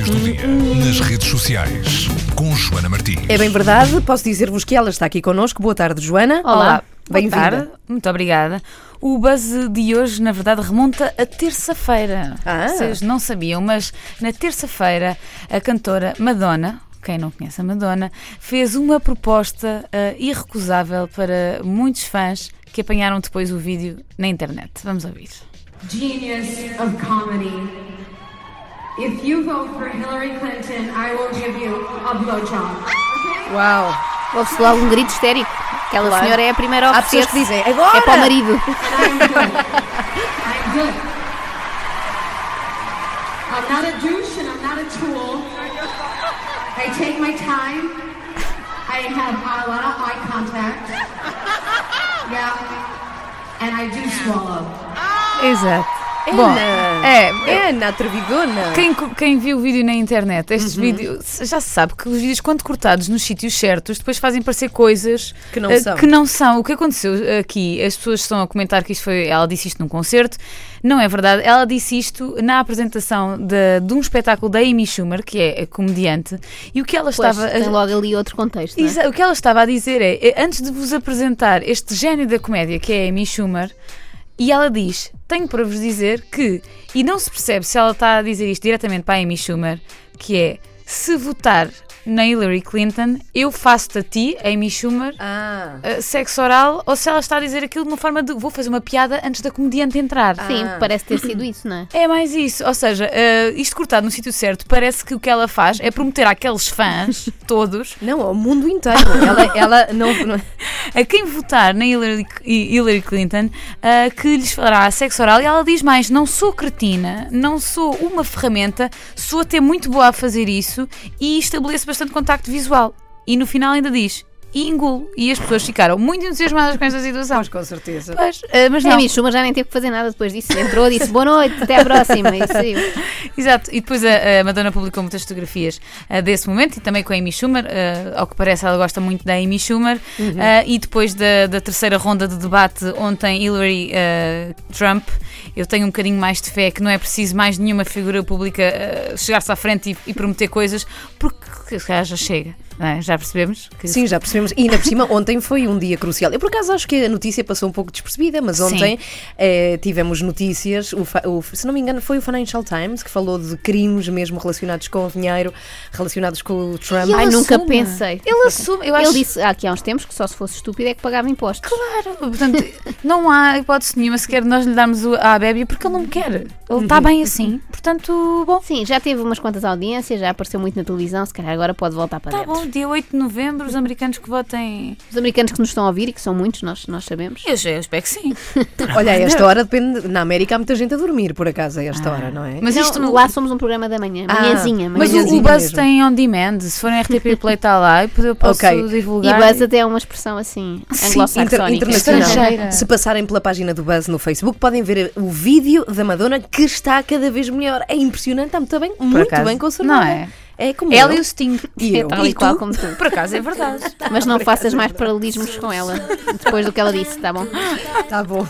notícias do dia nas redes sociais com Joana Martins. É bem verdade, posso dizer-vos que ela está aqui connosco. Boa tarde, Joana. Olá, boa bem-vinda. tarde. Muito obrigada. O buzz de hoje, na verdade, remonta a terça-feira. Ah. Vocês não sabiam, mas na terça-feira a cantora Madonna, quem não conhece a Madonna, fez uma proposta ah, irrecusável para muitos fãs que apanharam depois o vídeo na internet. Vamos ouvir. genius of comedy. If you vote for Hillary Clinton, I will give you a blowjob. Okay? Uau. Ouve-se logo um grito histérico. Aquela Claro. senhora é a primeira a Há pessoas que dizem agora. É para o marido. And I'm good. I'm good. I'm not a douche and I'm not a tool. I take my time. I have a lot of eye contact. Yeah. And I do swallow. Exato. Ana. Bom, é, É Ana, atrevidona. Quem, quem viu o vídeo na internet, estes Uhum. vídeos, já se sabe que os vídeos, quando cortados nos sítios certos, depois fazem parecer coisas Que não eh, são. que não são. O que aconteceu aqui, as pessoas estão a comentar que isto foi, ela disse isto num concerto, não é verdade. Ela disse isto na apresentação de, de um espetáculo da Amy Schumer, que é a comediante, e o que ela Pois, estava a- logo ali outro contexto. não é? Exa- O que ela estava a dizer é, eh, antes de vos apresentar este gênio da comédia que é a Amy Schumer, e ela diz: Tenho para vos dizer que, e não se percebe se ela está a dizer isto diretamente para a Amy Schumer, que é: se votar na Hillary Clinton, eu faço-te a ti, Amy Schumer, Ah. eh, sexo oral, ou se ela está a dizer aquilo de uma forma de vou fazer uma piada antes da comediante entrar. Sim, Ah. parece ter sido isso, não é? É mais isso, ou seja, eh, isto cortado no sítio certo, parece que o que ela faz é prometer àqueles fãs, todos, Não, ao mundo inteiro. ela, ela não, não- a quem votar na Hillary, Hillary Clinton ah, que lhes falará sexo oral e ela diz mais: não sou cretina, não sou uma ferramenta, sou até muito boa a fazer isso e estabeleço bastante contacto visual. E no final ainda diz: e engulo. E as pessoas ficaram muito entusiasmadas com esta situação. Pois, com certeza. Pois, ah, mas A não. Amy Schumer já nem teve que fazer nada depois disso. Entrou, disse boa noite, até à próxima. E saiu. Exato, e depois a, a Madonna publicou muitas fotografias ah, desse momento e também com a Amy Schumer. ah, ao que parece, ela gosta muito da Amy Schumer. Ah, e depois da, da terceira ronda de debate ontem, Hillary Trump. Eu tenho um bocadinho mais de fé que não é preciso mais nenhuma figura pública chegar-se à frente e, e prometer coisas, porque se calhar já chega. não é? Já percebemos? Que Sim, já percebemos. E ainda por cima, ontem foi um dia crucial. Eu, por acaso, acho que a notícia passou um pouco despercebida, mas ontem eh, tivemos notícias. O, o- se não me engano, foi o Financial Times que falou de crimes mesmo relacionados com o dinheiro, relacionados com o Trump. Ai, nunca assume. pensei. Ele assume, eu acho Ele disse aqui há uns tempos que só se fosse estúpido é que pagava impostos. Claro, portanto, não há hipótese nenhuma sequer de nós lhe darmos à Bébia porque ele não me quer. Ele está bem assim. Portanto, bom. Sim, já teve umas quantas audiências, já apareceu muito na televisão, se calhar agora pode voltar para Tá dentro. bom, dia 8 de novembro, os americanos que votem. Os americanos que nos estão a ouvir, e que são muitos, nós, nós sabemos. Eu, eu espero que sim. Olha, a esta hora depende. Na América há muita gente a dormir, por acaso, a esta hora, não é? Mas Não, isto lá somos um programa da manhã, Ah, manhãzinha, Mas o, o Buzz mesmo. tem on demand. Se for em RTP Play está lá e eu posso Ok. E divulgar. buzz até é uma expressão assim, Inter- anglo-saxónica. internacional. Estrangeira. Se passarem pela página do Buzz no Facebook, podem ver o vídeo da Madonna que está cada vez melhor. É impressionante, está muito bem, muito acaso. bem conservada. Não é? É como Ela eu. e o Sting. E eu. Tal e E qual como tu. Por acaso é verdade. Mas não faças mais paralelismos com ela depois do que ela disse, tá bom? Tá bom.